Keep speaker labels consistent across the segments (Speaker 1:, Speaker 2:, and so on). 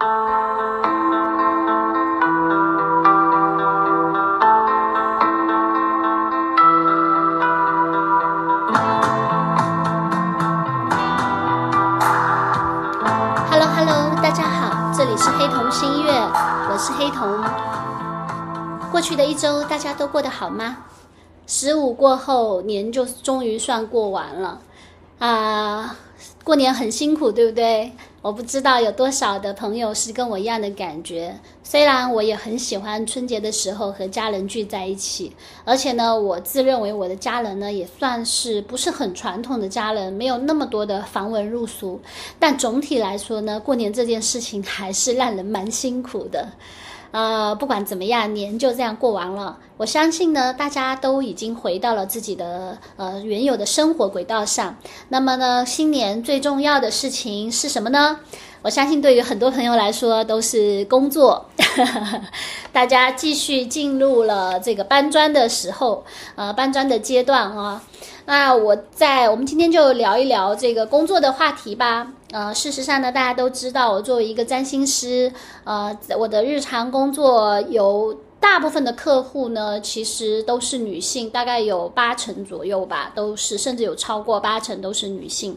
Speaker 1: hello hello 大家好这里是黑童心月我是黑童。过去的一周大家都过得好吗？十五过后年就终于算过完了。啊过年很辛苦对不对？我不知道有多少的朋友是跟我一样的感觉。虽然我也很喜欢春节的时候和家人聚在一起，而且呢，我自认为我的家人呢也算是不是很传统的家人，没有那么多的繁文缛俗。但总体来说呢，过年这件事情还是让人蛮辛苦的。啊，不管怎么样，年就这样过完了。我相信呢，大家都已经回到了自己的呃原有的生活轨道上。那么呢，新年最重要的事情是什么呢？我相信对于很多朋友来说都是工作，大家继续进入了这个搬砖的时候，呃，搬砖的阶段啊。那我在我们今天就聊一聊这个工作的话题吧。呃，事实上呢，大家都知道，我作为一个占星师，呃，我的日常工作有大部分的客户呢，其实都是女性，大概有八成左右吧，都是甚至有超过八成都是女性。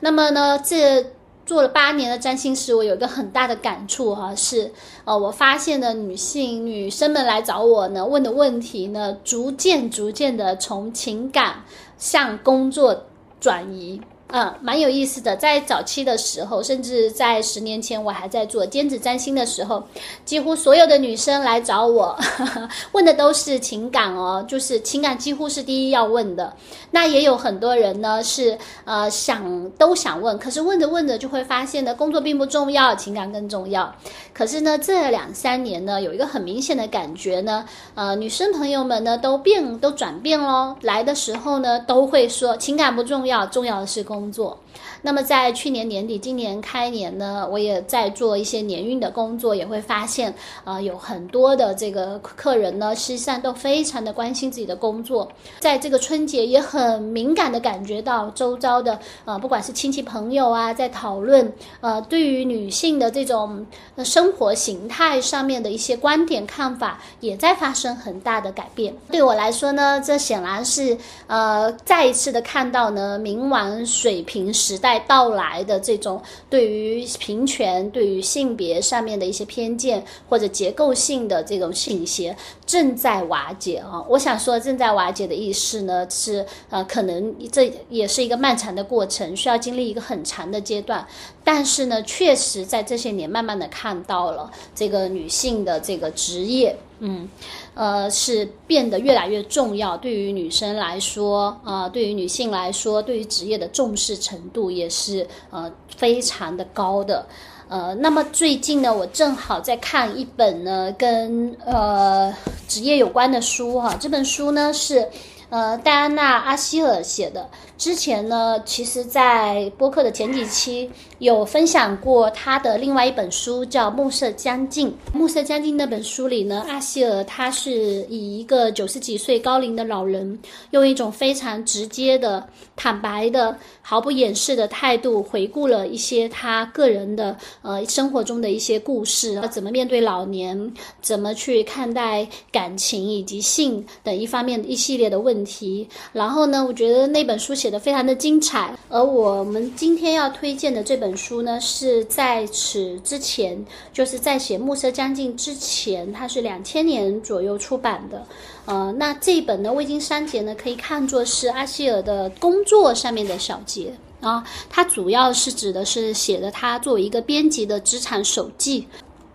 Speaker 1: 那么呢，这做了八年的占星师，我有一个很大的感触哈，是呃，我发现的女性女生们来找我呢，问的问题呢，逐渐逐渐的从情感向工作转移。嗯，蛮有意思的。在早期的时候，甚至在十年前，我还在做兼职占星的时候，几乎所有的女生来找我，问的都是情感哦，就是情感几乎是第一要问的。那也有很多人呢，是呃想都想问，可是问着问着就会发现呢，工作并不重要，情感更重要。可是呢，这两三年呢，有一个很明显的感觉呢，呃，女生朋友们呢都变都转变喽。来的时候呢，都会说情感不重要，重要的是工。工作，那么在去年年底、今年开年呢，我也在做一些年运的工作，也会发现啊，有很多的这个客人呢，实际上都非常的关心自己的工作，在这个春节也很敏感的感觉到周遭的呃，不管是亲戚朋友啊，在讨论呃，对于女性的这种生活形态上面的一些观点看法，也在发生很大的改变。对我来说呢，这显然是呃，再一次的看到呢，冥王水。水平时代到来的这种对于平权、对于性别上面的一些偏见或者结构性的这种倾斜正在瓦解啊！我想说，正在瓦解的意思呢，是呃，可能这也是一个漫长的过程，需要经历一个很长的阶段。但是呢，确实在这些年慢慢的看到了这个女性的这个职业。嗯，呃，是变得越来越重要。对于女生来说，啊，对于女性来说，对于职业的重视程度也是呃非常的高的。呃，那么最近呢，我正好在看一本呢跟呃职业有关的书哈。这本书呢是呃戴安娜阿希尔写的。之前呢，其实，在播客的前几期有分享过他的另外一本书，叫《暮色将近》。《暮色将近》那本书里呢，阿希尔他是以一个九十几岁高龄的老人，用一种非常直接的、坦白的、毫不掩饰的态度，回顾了一些他个人的呃生活中的一些故事，怎么面对老年，怎么去看待感情以及性等一方面一系列的问。题然后呢，我觉得那本书写。的非常的精彩，而我们今天要推荐的这本书呢，是在此之前，就是在写《暮色将近》之前，它是两千年左右出版的。呃，那这一本呢，未经删节呢，可以看作是阿希尔的工作上面的小节啊。它主要是指的是写的他作为一个编辑的职场手记，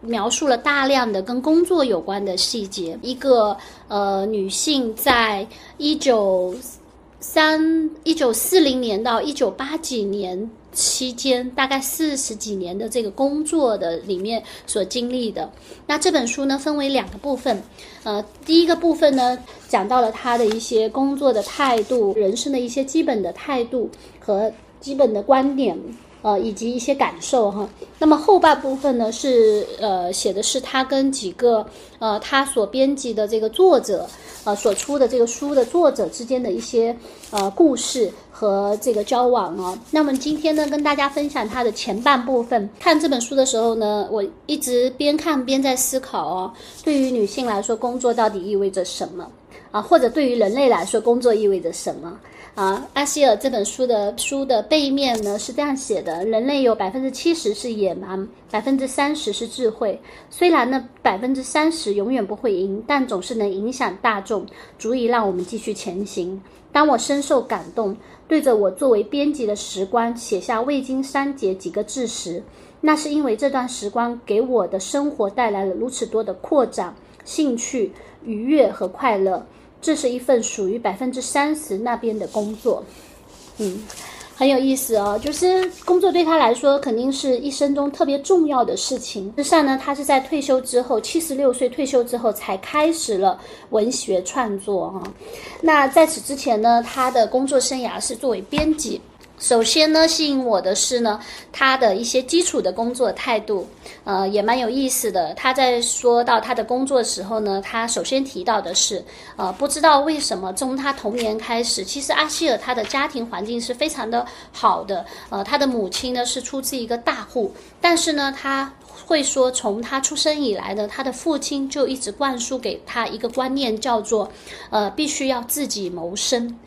Speaker 1: 描述了大量的跟工作有关的细节。一个呃女性在一九。三一九四零年到一九八几年期间，大概四十几年的这个工作的里面所经历的。那这本书呢，分为两个部分。呃，第一个部分呢，讲到了他的一些工作的态度、人生的一些基本的态度和基本的观点。呃以及一些感受哈。那么后半部分呢是呃写的是他跟几个呃他所编辑的这个作者呃所出的这个书的作者之间的一些呃故事和这个交往啊。那么今天呢跟大家分享他的前半部分。看这本书的时候呢，我一直边看边在思考哦，对于女性来说，工作到底意味着什么啊？或者对于人类来说，工作意味着什么？啊，阿希尔这本书的书的背面呢是这样写的：人类有百分之七十是野蛮，百分之三十是智慧。虽然呢百分之三十永远不会赢，但总是能影响大众，足以让我们继续前行。当我深受感动，对着我作为编辑的时光写下未经删节几个字时，那是因为这段时光给我的生活带来了如此多的扩展、兴趣、愉悦和快乐。这是一份属于百分之三十那边的工作，嗯，很有意思哦。就是工作对他来说，肯定是一生中特别重要的事情。实际上呢，他是在退休之后，七十六岁退休之后才开始了文学创作哈。那在此之前呢，他的工作生涯是作为编辑。首先呢，吸引我的是呢，他的一些基础的工作态度，呃，也蛮有意思的。他在说到他的工作时候呢，他首先提到的是，呃，不知道为什么从他童年开始，其实阿希尔他的家庭环境是非常的好的，呃，他的母亲呢是出自一个大户，但是呢，他会说从他出生以来呢，他的父亲就一直灌输给他一个观念，叫做，呃，必须要自己谋生。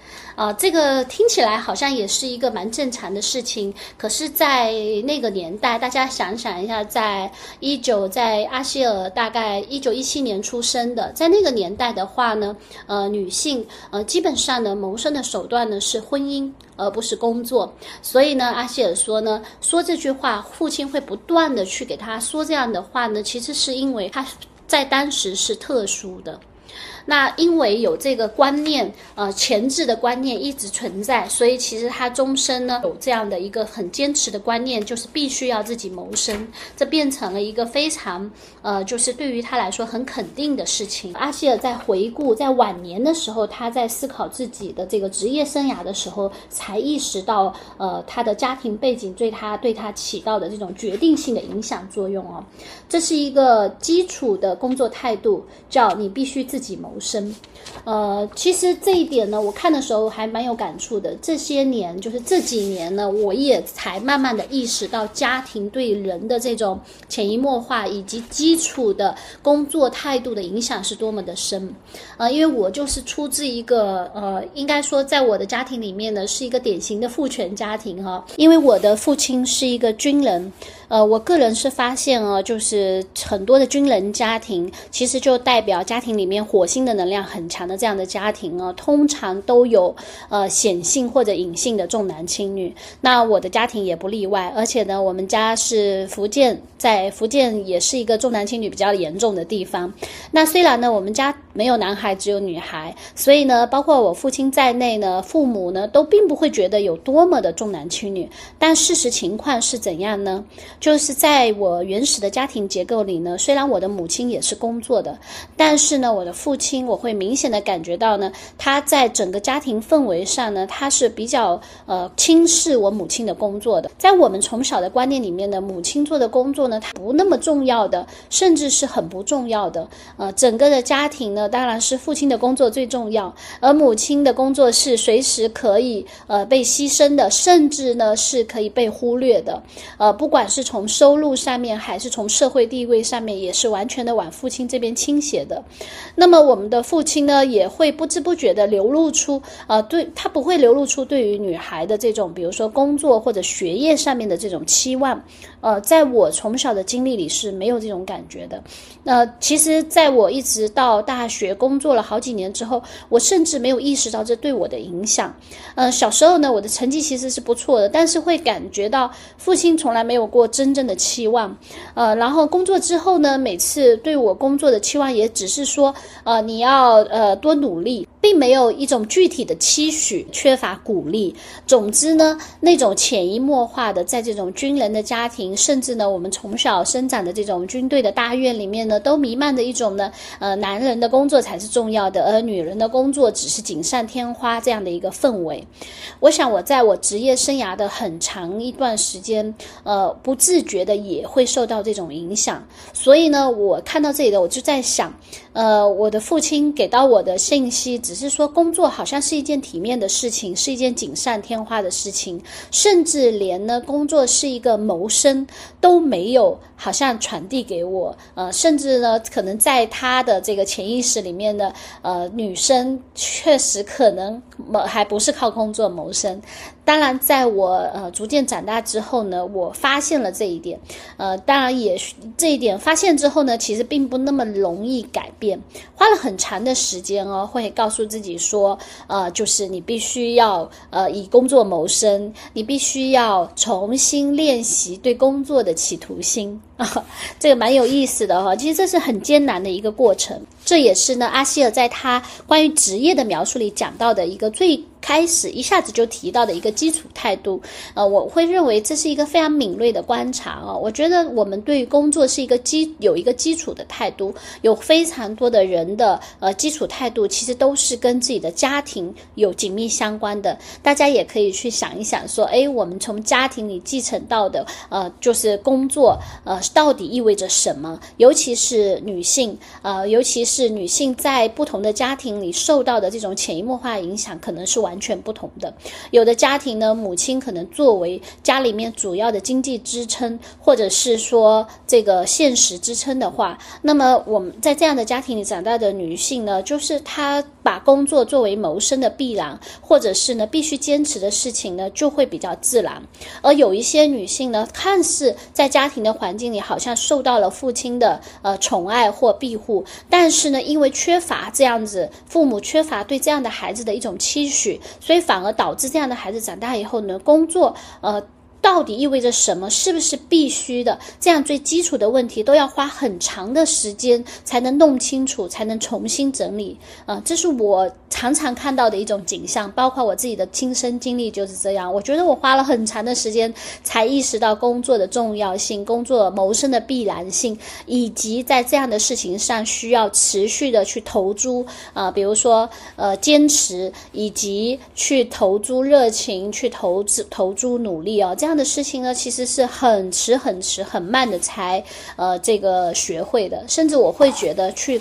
Speaker 1: 啊，这个听起来好像也是一个蛮正常的事情，可是，在那个年代，大家想想一下，在一九，在阿希尔大概一九一七年出生的，在那个年代的话呢，呃，女性呃基本上呢谋生的手段呢是婚姻，而不是工作，所以呢，阿希尔说呢，说这句话，父亲会不断的去给他说这样的话呢，其实是因为他在当时是特殊的。那因为有这个观念，呃，前置的观念一直存在，所以其实他终身呢有这样的一个很坚持的观念，就是必须要自己谋生，这变成了一个非常，呃，就是对于他来说很肯定的事情。阿希尔在回顾在晚年的时候，他在思考自己的这个职业生涯的时候，才意识到，呃，他的家庭背景对他对他起到的这种决定性的影响作用哦。这是一个基础的工作态度，叫你必须自己谋。谋生，呃，其实这一点呢，我看的时候还蛮有感触的。这些年，就是这几年呢，我也才慢慢的意识到家庭对人的这种潜移默化以及基础的工作态度的影响是多么的深。呃，因为我就是出自一个呃，应该说在我的家庭里面呢，是一个典型的父权家庭哈。因为我的父亲是一个军人，呃，我个人是发现啊，就是很多的军人家庭，其实就代表家庭里面火星。的能量很强的这样的家庭啊，通常都有呃显性或者隐性的重男轻女。那我的家庭也不例外，而且呢，我们家是福建，在福建也是一个重男轻女比较严重的地方。那虽然呢，我们家没有男孩，只有女孩，所以呢，包括我父亲在内呢，父母呢都并不会觉得有多么的重男轻女。但事实情况是怎样呢？就是在我原始的家庭结构里呢，虽然我的母亲也是工作的，但是呢，我的父亲。我会明显的感觉到呢，他在整个家庭氛围上呢，他是比较呃轻视我母亲的工作的。在我们从小的观念里面呢，母亲做的工作呢，它不那么重要的，甚至是很不重要的。呃，整个的家庭呢，当然是父亲的工作最重要，而母亲的工作是随时可以呃被牺牲的，甚至呢是可以被忽略的。呃，不管是从收入上面，还是从社会地位上面，也是完全的往父亲这边倾斜的。那么我。我们的父亲呢，也会不知不觉的流露出，呃，对他不会流露出对于女孩的这种，比如说工作或者学业上面的这种期望，呃，在我从小的经历里是没有这种感觉的。那其实，在我一直到大学工作了好几年之后，我甚至没有意识到这对我的影响。呃，小时候呢，我的成绩其实是不错的，但是会感觉到父亲从来没有过真正的期望。呃，然后工作之后呢，每次对我工作的期望也只是说，呃。你要呃多努力。并没有一种具体的期许，缺乏鼓励。总之呢，那种潜移默化的，在这种军人的家庭，甚至呢，我们从小生长的这种军队的大院里面呢，都弥漫着一种呢，呃，男人的工作才是重要的，而女人的工作只是锦上添花这样的一个氛围。我想，我在我职业生涯的很长一段时间，呃，不自觉的也会受到这种影响。所以呢，我看到这里的，我就在想，呃，我的父亲给到我的信息。只是说工作好像是一件体面的事情，是一件锦上添花的事情，甚至连呢工作是一个谋生都没有，好像传递给我。呃，甚至呢，可能在他的这个潜意识里面呢，呃，女生确实可能还不是靠工作谋生。当然，在我呃逐渐长大之后呢，我发现了这一点。呃，当然也这一点发现之后呢，其实并不那么容易改变，花了很长的时间哦，会告诉自己说，呃，就是你必须要呃以工作谋生，你必须要重新练习对工作的企图心啊，这个蛮有意思的哈。其实这是很艰难的一个过程，这也是呢阿希尔在他关于职业的描述里讲到的一个最。开始一下子就提到的一个基础态度，呃，我会认为这是一个非常敏锐的观察啊。我觉得我们对于工作是一个基有一个基础的态度，有非常多的人的呃基础态度，其实都是跟自己的家庭有紧密相关的。大家也可以去想一想，说，哎，我们从家庭里继承到的呃，就是工作呃，到底意味着什么？尤其是女性，呃，尤其是女性在不同的家庭里受到的这种潜移默化影响，可能是完。完全不同的，有的家庭呢，母亲可能作为家里面主要的经济支撑，或者是说这个现实支撑的话，那么我们在这样的家庭里长大的女性呢，就是她把工作作为谋生的必然，或者是呢必须坚持的事情呢，就会比较自然。而有一些女性呢，看似在家庭的环境里好像受到了父亲的呃宠爱或庇护，但是呢，因为缺乏这样子，父母缺乏对这样的孩子的一种期许。所以反而导致这样的孩子长大以后呢，工作呃。到底意味着什么？是不是必须的？这样最基础的问题都要花很长的时间才能弄清楚，才能重新整理。啊，这是我常常看到的一种景象，包括我自己的亲身经历就是这样。我觉得我花了很长的时间才意识到工作的重要性、工作谋生的必然性，以及在这样的事情上需要持续的去投注啊，比如说呃坚持，以及去投注热情、去投资、投注努力啊，这样。这样的事情呢，其实是很迟、很迟、很慢的才，呃，这个学会的。甚至我会觉得去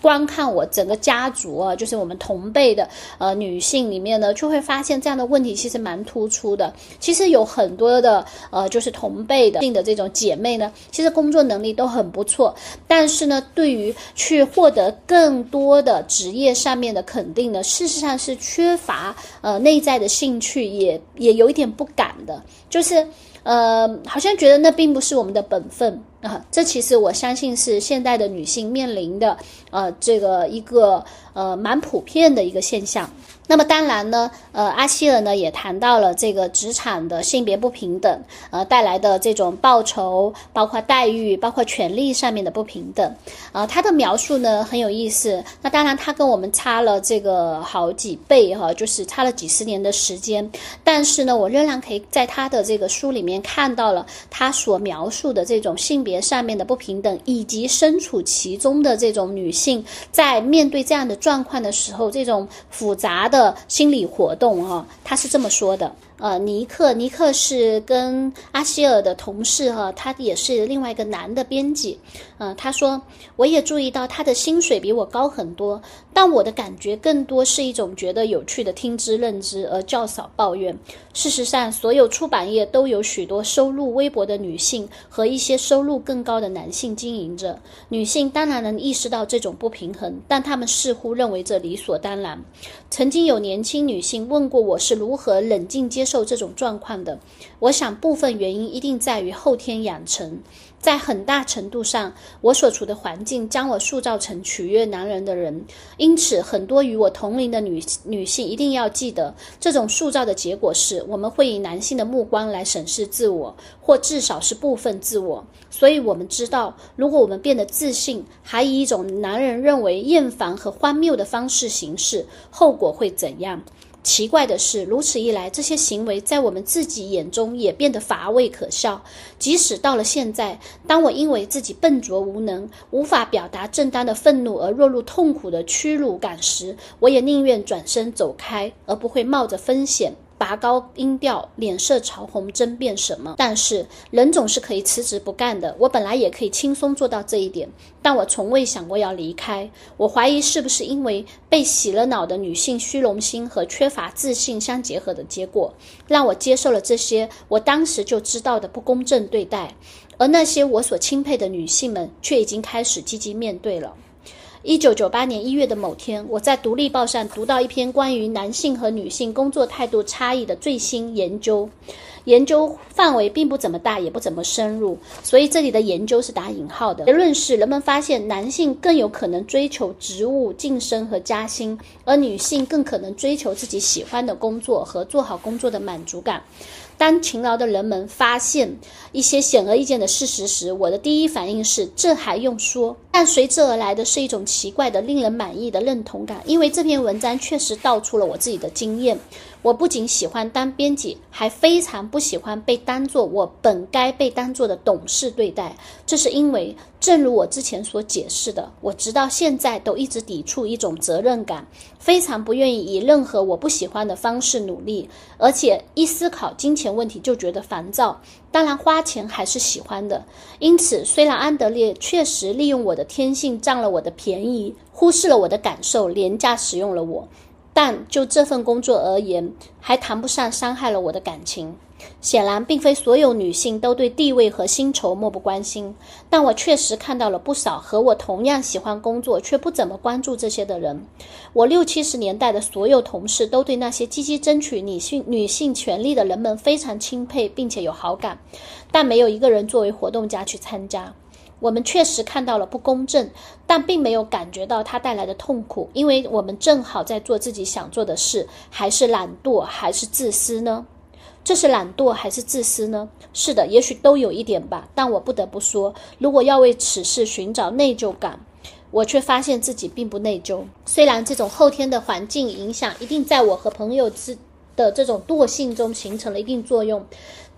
Speaker 1: 观看我整个家族啊，就是我们同辈的呃女性里面呢，就会发现这样的问题其实蛮突出的。其实有很多的呃，就是同辈的性的这种姐妹呢，其实工作能力都很不错，但是呢，对于去获得更多的职业上面的肯定呢，事实上是缺乏呃内在的兴趣，也也有一点不敢的。就是，呃，好像觉得那并不是我们的本分啊。这其实我相信是现代的女性面临的，呃，这个一个呃蛮普遍的一个现象。那么当然呢，呃，阿希尔呢也谈到了这个职场的性别不平等，呃带来的这种报酬、包括待遇、包括权利上面的不平等。呃，他的描述呢很有意思。那当然他跟我们差了这个好几倍哈，就是差了几十年的时间。但是呢，我仍然可以在他的这个书里面看到了他所描述的这种性别上面的不平等，以及身处其中的这种女性在面对这样的状况的时候，这种复杂的。心理活动哈，他是这么说的。呃，尼克，尼克是跟阿希尔的同事哈，他也是另外一个男的编辑。呃，他说，我也注意到他的薪水比我高很多，但我的感觉更多是一种觉得有趣的听之任之，而较少抱怨。事实上，所有出版业都有许多收入微薄的女性和一些收入更高的男性经营者。女性当然能意识到这种不平衡，但她们似乎认为这理所当然。曾经有年轻女性问过我是如何冷静接。受这种状况的。我想部分原因一定在于后天养成。在很大程度上，我所处的环境将我塑造成取悦男人的人。因此，很多与我同龄的女女性一定要记得，这种塑造的结果是我们会以男性的目光来审视自我，或至少是部分自我。所以，我们知道，如果我们变得自信，还以一种男人认为厌烦和荒谬的方式行事，后果会怎样？奇怪的是，如此一来，这些行为在我们自己眼中也变得乏味可笑。即使到了现在，当我因为自己笨拙无能、无法表达正当的愤怒而落入痛苦的屈辱感时，我也宁愿转身走开，而不会冒着风险。拔高音调，脸色潮红，争辩什么？但是人总是可以辞职不干的。我本来也可以轻松做到这一点，但我从未想过要离开。我怀疑是不是因为被洗了脑的女性虚荣心和缺乏自信相结合的结果，让我接受了这些我当时就知道的不公正对待，而那些我所钦佩的女性们却已经开始积极面对了。一九九八年一月的某天，我在《独立报》上读到一篇关于男性和女性工作态度差异的最新研究。研究范围并不怎么大，也不怎么深入，所以这里的研究是打引号的。结论是，人们发现男性更有可能追求职务晋升和加薪，而女性更可能追求自己喜欢的工作和做好工作的满足感。当勤劳的人们发现一些显而易见的事实时，我的第一反应是这还用说？但随之而来的是一种奇怪的、令人满意的认同感，因为这篇文章确实道出了我自己的经验。我不仅喜欢当编辑，还非常不喜欢被当作我本该被当作的董事对待。这是因为，正如我之前所解释的，我直到现在都一直抵触一种责任感，非常不愿意以任何我不喜欢的方式努力，而且一思考金钱问题就觉得烦躁。当然，花钱还是喜欢的。因此，虽然安德烈确实利用我的天性占了我的便宜，忽视了我的感受，廉价使用了我。但就这份工作而言，还谈不上伤害了我的感情。显然，并非所有女性都对地位和薪酬漠不关心，但我确实看到了不少和我同样喜欢工作却不怎么关注这些的人。我六七十年代的所有同事都对那些积极争取女性女性权利的人们非常钦佩，并且有好感，但没有一个人作为活动家去参加。我们确实看到了不公正，但并没有感觉到它带来的痛苦，因为我们正好在做自己想做的事。还是懒惰，还是自私呢？这是懒惰还是自私呢？是的，也许都有一点吧。但我不得不说，如果要为此事寻找内疚感，我却发现自己并不内疚。虽然这种后天的环境影响一定在我和朋友之的这种惰性中形成了一定作用。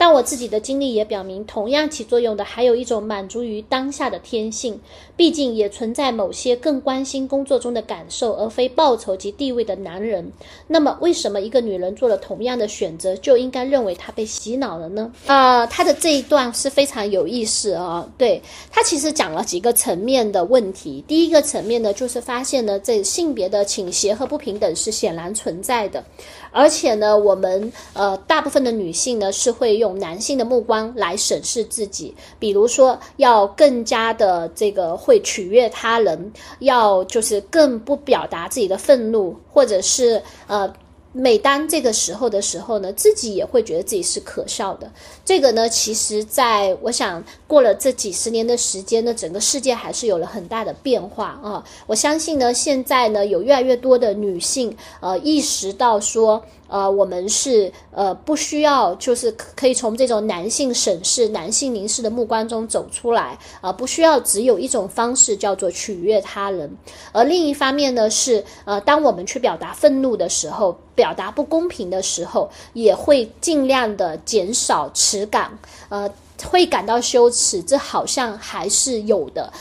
Speaker 1: 但我自己的经历也表明，同样起作用的还有一种满足于当下的天性。毕竟也存在某些更关心工作中的感受而非报酬及地位的男人。那么，为什么一个女人做了同样的选择，就应该认为她被洗脑了呢？啊，他的这一段是非常有意思啊。对他其实讲了几个层面的问题。第一个层面呢，就是发现呢，这性别的倾斜和不平等是显然存在的。而且呢，我们呃大部分的女性呢是会用男性的目光来审视自己，比如说要更加的这个会取悦他人，要就是更不表达自己的愤怒，或者是呃。每当这个时候的时候呢，自己也会觉得自己是可笑的。这个呢，其实在我想过了这几十年的时间呢，整个世界还是有了很大的变化啊。我相信呢，现在呢，有越来越多的女性呃意识到说。呃，我们是呃不需要，就是可以从这种男性审视、男性凝视的目光中走出来啊，不需要只有一种方式叫做取悦他人。而另一方面呢，是呃，当我们去表达愤怒的时候，表达不公平的时候，也会尽量的减少耻感，呃，会感到羞耻，这好像还是有的。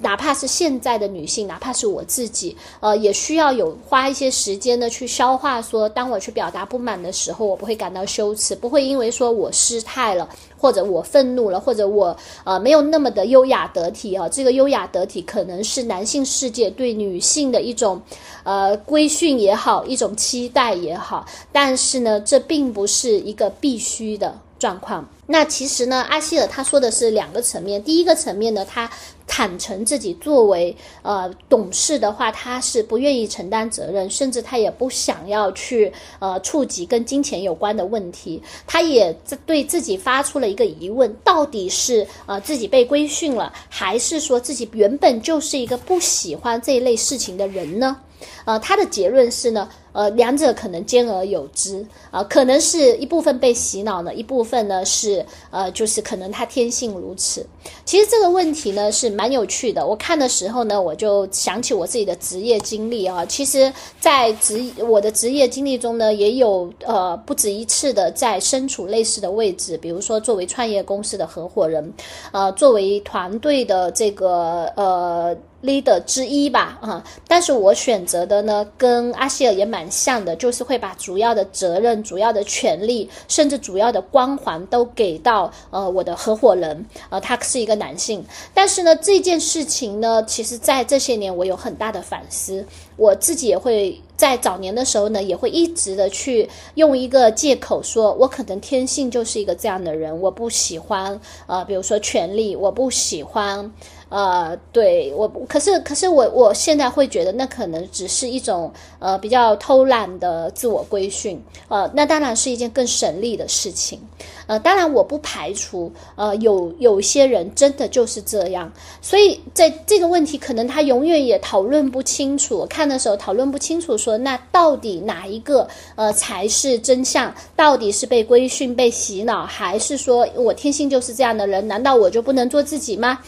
Speaker 1: 哪怕是现在的女性，哪怕是我自己，呃，也需要有花一些时间呢去消化。说，当我去表达不满的时候，我不会感到羞耻，不会因为说我失态了，或者我愤怒了，或者我呃没有那么的优雅得体啊。这个优雅得体可能是男性世界对女性的一种呃规训也好，一种期待也好。但是呢，这并不是一个必须的状况。那其实呢，阿希尔他说的是两个层面。第一个层面呢，他。坦诚自己作为呃董事的话，他是不愿意承担责任，甚至他也不想要去呃触及跟金钱有关的问题。他也对自己发出了一个疑问：到底是呃自己被规训了，还是说自己原本就是一个不喜欢这一类事情的人呢？呃，他的结论是呢。呃，两者可能兼而有之啊，可能是一部分被洗脑呢，一部分呢是呃，就是可能他天性如此。其实这个问题呢是蛮有趣的。我看的时候呢，我就想起我自己的职业经历啊。其实，在职我的职业经历中呢，也有呃不止一次的在身处类似的位置，比如说作为创业公司的合伙人，呃，作为团队的这个呃 leader 之一吧啊。但是我选择的呢，跟阿希尔也蛮。像的，就是会把主要的责任、主要的权利，甚至主要的光环都给到呃我的合伙人，呃，他是一个男性。但是呢，这件事情呢，其实在这些年我有很大的反思，我自己也会在早年的时候呢，也会一直的去用一个借口说，我可能天性就是一个这样的人，我不喜欢呃，比如说权力，我不喜欢。呃，对我，可是可是我我现在会觉得那可能只是一种呃比较偷懒的自我规训，呃，那当然是一件更省力的事情，呃，当然我不排除呃有有些人真的就是这样，所以在这个问题可能他永远也讨论不清楚，我看的时候讨论不清楚，说那到底哪一个呃才是真相？到底是被规训、被洗脑，还是说我天性就是这样的人？难道我就不能做自己吗？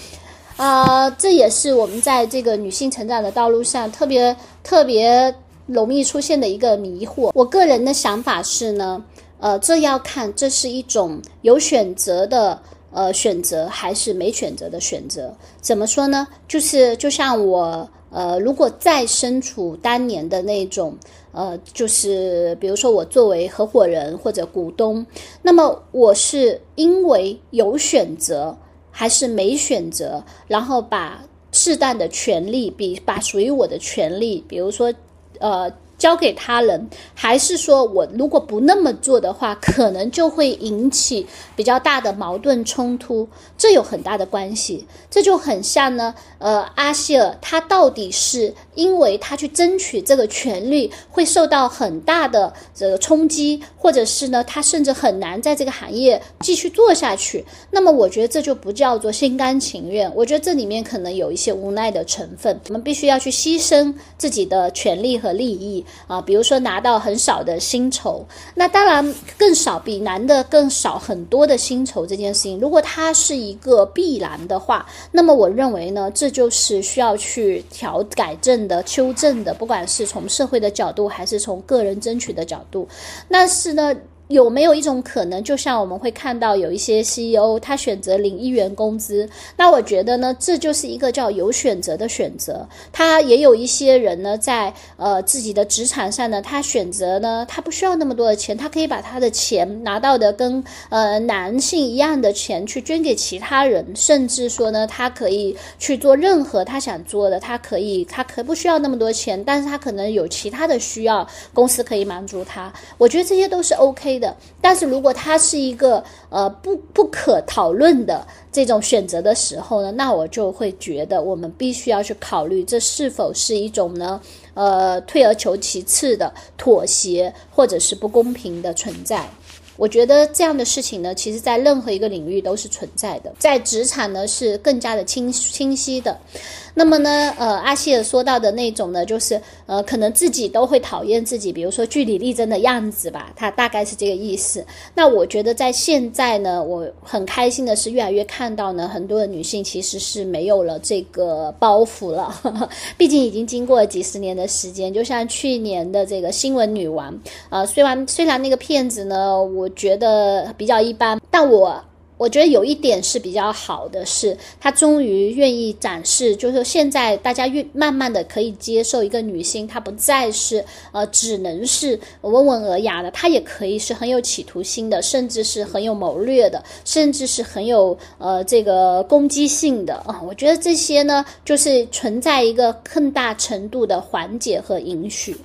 Speaker 1: 啊，这也是我们在这个女性成长的道路上特别特别容易出现的一个迷惑。我个人的想法是呢，呃，这要看这是一种有选择的呃选择，还是没选择的选择。怎么说呢？就是就像我呃，如果再身处当年的那种呃，就是比如说我作为合伙人或者股东，那么我是因为有选择。还是没选择，然后把适当的权利，比把属于我的权利，比如说，呃。交给他人，还是说我如果不那么做的话，可能就会引起比较大的矛盾冲突，这有很大的关系。这就很像呢，呃，阿希尔他到底是因为他去争取这个权利会受到很大的这个冲击，或者是呢，他甚至很难在这个行业继续做下去。那么，我觉得这就不叫做心甘情愿。我觉得这里面可能有一些无奈的成分，我们必须要去牺牲自己的权利和利益。啊，比如说拿到很少的薪酬，那当然更少，比男的更少很多的薪酬这件事情，如果它是一个必然的话，那么我认为呢，这就是需要去调改正的、纠正的，不管是从社会的角度，还是从个人争取的角度，但是呢。有没有一种可能，就像我们会看到有一些 CEO，他选择领一元工资，那我觉得呢，这就是一个叫有选择的选择。他也有一些人呢，在呃自己的职场上呢，他选择呢，他不需要那么多的钱，他可以把他的钱拿到的跟呃男性一样的钱去捐给其他人，甚至说呢，他可以去做任何他想做的，他可以，他可不需要那么多钱，但是他可能有其他的需要，公司可以满足他。我觉得这些都是 OK。的，但是如果它是一个呃不不可讨论的这种选择的时候呢，那我就会觉得我们必须要去考虑这是否是一种呢呃退而求其次的妥协或者是不公平的存在。我觉得这样的事情呢，其实在任何一个领域都是存在的，在职场呢是更加的清清晰的。那么呢，呃，阿希尔说到的那种呢，就是呃，可能自己都会讨厌自己，比如说据理力争的样子吧，他大概是这个意思。那我觉得在现在呢，我很开心的是，越来越看到呢，很多的女性其实是没有了这个包袱了。毕竟已经经过了几十年的时间，就像去年的这个新闻女王，呃，虽然虽然那个片子呢，我觉得比较一般，但我。我觉得有一点是比较好的，是她终于愿意展示，就是说现在大家越慢慢的可以接受一个女性，她不再是呃只能是温文尔雅的，她也可以是很有企图心的，甚至是很有谋略的，甚至是很有呃这个攻击性的啊。我觉得这些呢，就是存在一个更大程度的缓解和允许。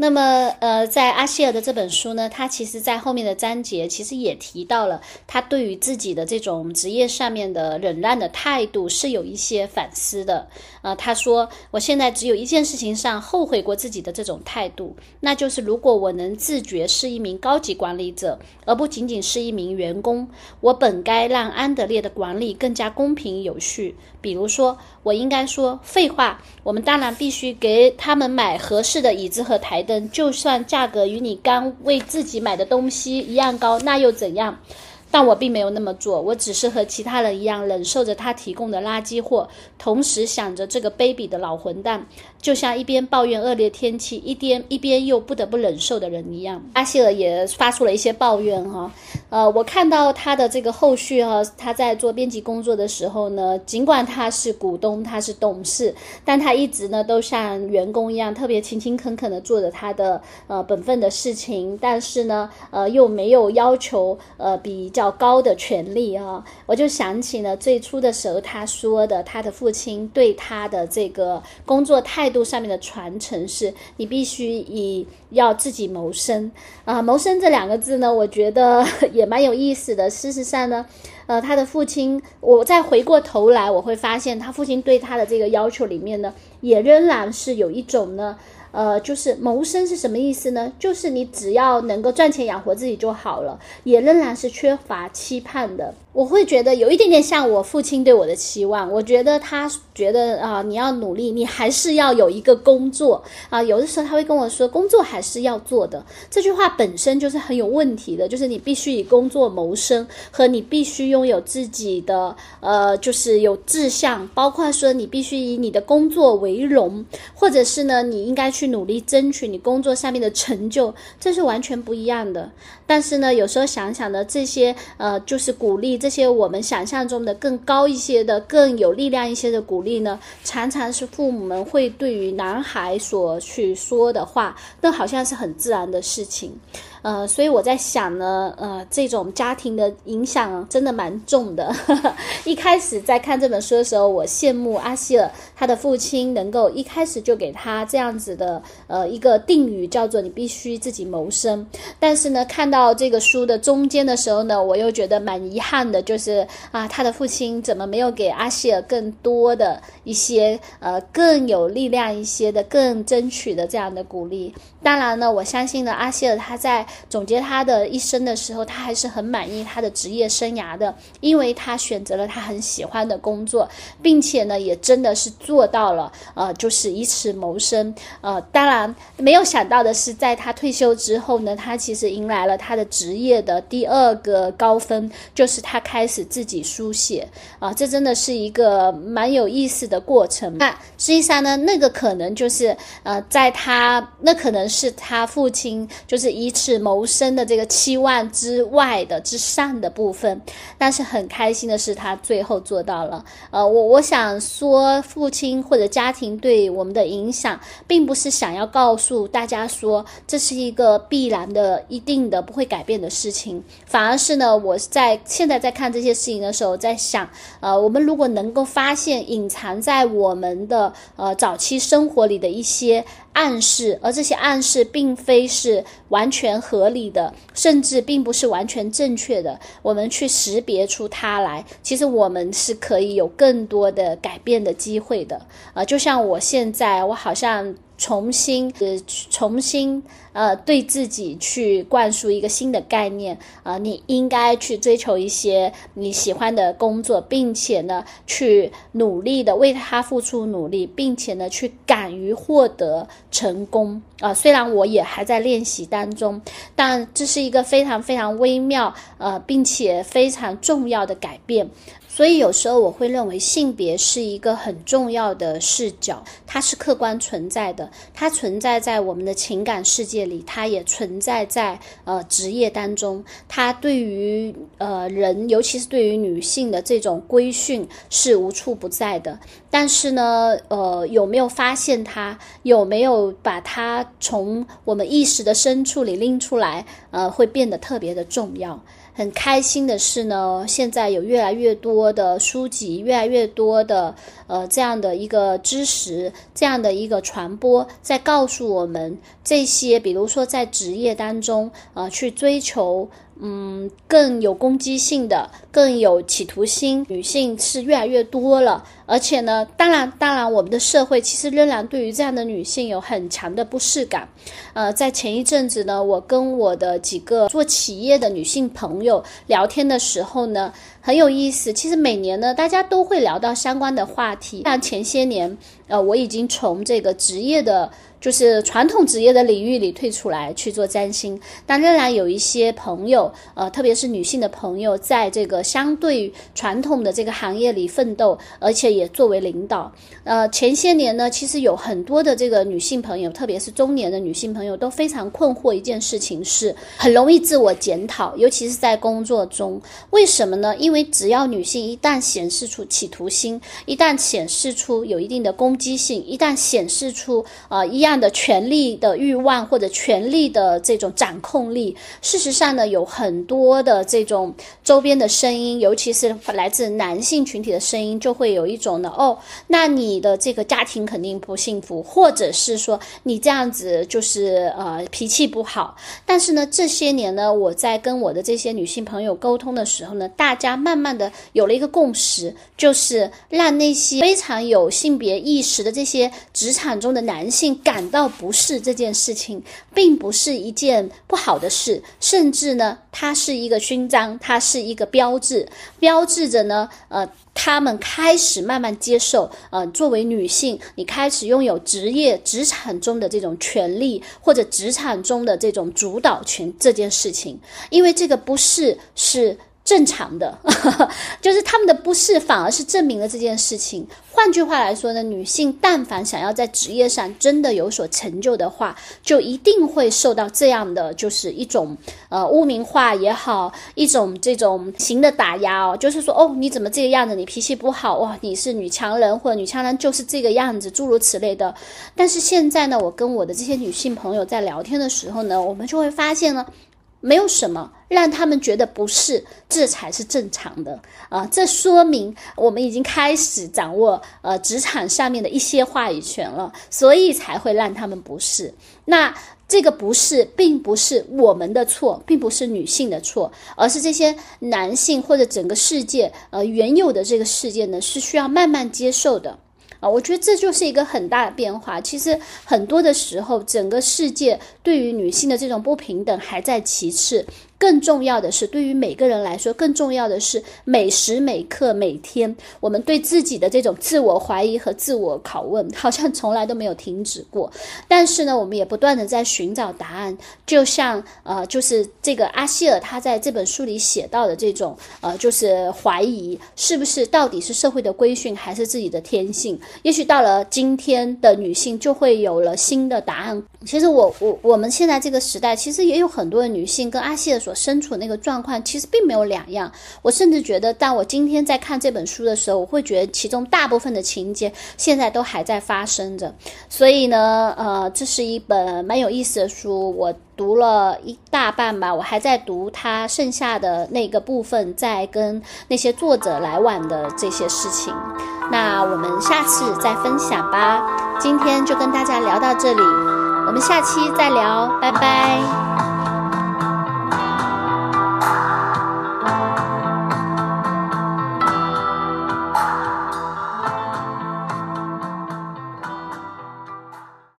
Speaker 1: 那么，呃，在阿希尔的这本书呢，他其实在后面的章节其实也提到了他对于自己的这种职业上面的忍让的态度是有一些反思的。呃，他说，我现在只有一件事情上后悔过自己的这种态度，那就是如果我能自觉是一名高级管理者，而不仅仅是一名员工，我本该让安德烈的管理更加公平有序。比如说，我应该说废话，我们当然必须给他们买合适的椅子和台。就算价格与你刚为自己买的东西一样高，那又怎样？但我并没有那么做，我只是和其他人一样忍受着他提供的垃圾货，同时想着这个卑鄙的老混蛋，就像一边抱怨恶劣天气，一边一边又不得不忍受的人一样。阿希尔也发出了一些抱怨哈，呃，我看到他的这个后续哈，他在做编辑工作的时候呢，尽管他是股东，他是董事，但他一直呢都像员工一样，特别勤勤恳恳的做着他的呃本分的事情，但是呢，呃，又没有要求呃比。较高的权利啊，我就想起了最初的时候他说的，他的父亲对他的这个工作态态度上面的传承是：你必须以要自己谋生啊。谋生这两个字呢，我觉得 也蛮有意思的。事实上呢，呃，他的父亲，我再回过头来，我会发现他父亲对他的这个要求里面呢，也仍然是有一种呢。呃，就是谋生是什么意思呢？就是你只要能够赚钱养活自己就好了，也仍然是缺乏期盼的。我会觉得有一点点像我父亲对我的期望。我觉得他觉得啊，你要努力，你还是要有一个工作啊。有的时候他会跟我说，工作还是要做的。这句话本身就是很有问题的，就是你必须以工作谋生，和你必须拥有自己的呃，就是有志向，包括说你必须以你的工作为荣，或者是呢，你应该去努力争取你工作上面的成就，这是完全不一样的。但是呢，有时候想想的，这些呃，就是鼓励这。些我们想象中的更高一些的、更有力量一些的鼓励呢，常常是父母们会对于男孩所去说的话，那好像是很自然的事情。呃，所以我在想呢，呃，这种家庭的影响真的蛮重的。一开始在看这本书的时候，我羡慕阿希尔他的父亲能够一开始就给他这样子的呃一个定语，叫做你必须自己谋生。但是呢，看到这个书的中间的时候呢，我又觉得蛮遗憾的，就是啊，他的父亲怎么没有给阿希尔更多的一些呃更有力量一些的、更争取的这样的鼓励？当然呢，我相信呢，阿希尔他在总结他的一生的时候，他还是很满意他的职业生涯的，因为他选择了他很喜欢的工作，并且呢，也真的是做到了，呃，就是以此谋生。呃，当然没有想到的是，在他退休之后呢，他其实迎来了他的职业的第二个高峰，就是他开始自己书写。啊，这真的是一个蛮有意思的过程。那实际上呢，那个可能就是，呃，在他那可能是他父亲就是以此。谋生的这个期望之外的之上的部分，但是很开心的是，他最后做到了。呃，我我想说，父亲或者家庭对我们的影响，并不是想要告诉大家说这是一个必然的、一定的不会改变的事情，反而是呢，我在现在在看这些事情的时候，在想，呃，我们如果能够发现隐藏在我们的呃早期生活里的一些。暗示，而这些暗示并非是完全合理的，甚至并不是完全正确的。我们去识别出它来，其实我们是可以有更多的改变的机会的。啊，就像我现在，我好像。重新呃，重新呃，对自己去灌输一个新的概念啊，你应该去追求一些你喜欢的工作，并且呢，去努力的为他付出努力，并且呢，去敢于获得成功啊。虽然我也还在练习当中，但这是一个非常非常微妙呃，并且非常重要的改变。所以有时候我会认为性别是一个很重要的视角，它是客观存在的，它存在在我们的情感世界里，它也存在在呃职业当中，它对于呃人，尤其是对于女性的这种规训是无处不在的。但是呢，呃，有没有发现它？有没有把它从我们意识的深处里拎出来？呃，会变得特别的重要。很开心的是呢，现在有越来越多的书籍，越来越多的呃这样的一个知识，这样的一个传播，在告诉我们这些，比如说在职业当中，呃，去追求。嗯，更有攻击性的，更有企图心，女性是越来越多了。而且呢，当然，当然，我们的社会其实仍然对于这样的女性有很强的不适感。呃，在前一阵子呢，我跟我的几个做企业的女性朋友聊天的时候呢，很有意思。其实每年呢，大家都会聊到相关的话题。像前些年，呃，我已经从这个职业的。就是传统职业的领域里退出来去做占星，但仍然有一些朋友，呃，特别是女性的朋友，在这个相对传统的这个行业里奋斗，而且也作为领导。呃，前些年呢，其实有很多的这个女性朋友，特别是中年的女性朋友，都非常困惑一件事情，是很容易自我检讨，尤其是在工作中。为什么呢？因因为只要女性一旦显示出企图心，一旦显示出有一定的攻击性，一旦显示出啊一。样的权力的欲望或者权力的这种掌控力，事实上呢，有很多的这种周边的声音，尤其是来自男性群体的声音，就会有一种呢，哦，那你的这个家庭肯定不幸福，或者是说你这样子就是呃脾气不好。但是呢，这些年呢，我在跟我的这些女性朋友沟通的时候呢，大家慢慢的有了一个共识，就是让那些非常有性别意识的这些职场中的男性感。到不适这件事情，并不是一件不好的事，甚至呢，它是一个勋章，它是一个标志，标志着呢，呃，他们开始慢慢接受，呃，作为女性，你开始拥有职业职场中的这种权利，或者职场中的这种主导权这件事情，因为这个不是是。正常的，就是他们的不适，反而是证明了这件事情。换句话来说呢，女性但凡想要在职业上真的有所成就的话，就一定会受到这样的，就是一种呃污名化也好，一种这种型的打压哦，就是说哦，你怎么这个样子？你脾气不好哇？你是女强人或者女强人就是这个样子，诸如此类的。但是现在呢，我跟我的这些女性朋友在聊天的时候呢，我们就会发现呢。没有什么让他们觉得不适，这才是正常的啊！这说明我们已经开始掌握呃职场上面的一些话语权了，所以才会让他们不适。那这个不适并不是我们的错，并不是女性的错，而是这些男性或者整个世界呃原有的这个世界呢是需要慢慢接受的。啊，我觉得这就是一个很大的变化。其实很多的时候，整个世界对于女性的这种不平等还在其次。更重要的是，对于每个人来说，更重要的是每时每刻每天，我们对自己的这种自我怀疑和自我拷问，好像从来都没有停止过。但是呢，我们也不断的在寻找答案。就像呃，就是这个阿希尔他在这本书里写到的这种呃，就是怀疑是不是到底是社会的规训还是自己的天性？也许到了今天的女性就会有了新的答案。其实我我我们现在这个时代，其实也有很多的女性跟阿希尔。所身处那个状况其实并没有两样，我甚至觉得，当我今天在看这本书的时候，我会觉得其中大部分的情节现在都还在发生着。所以呢，呃，这是一本蛮有意思的书，我读了一大半吧，我还在读它剩下的那个部分，在跟那些作者来往的这些事情。那我们下次再分享吧。今天就跟大家聊到这里，我们下期再聊，拜拜。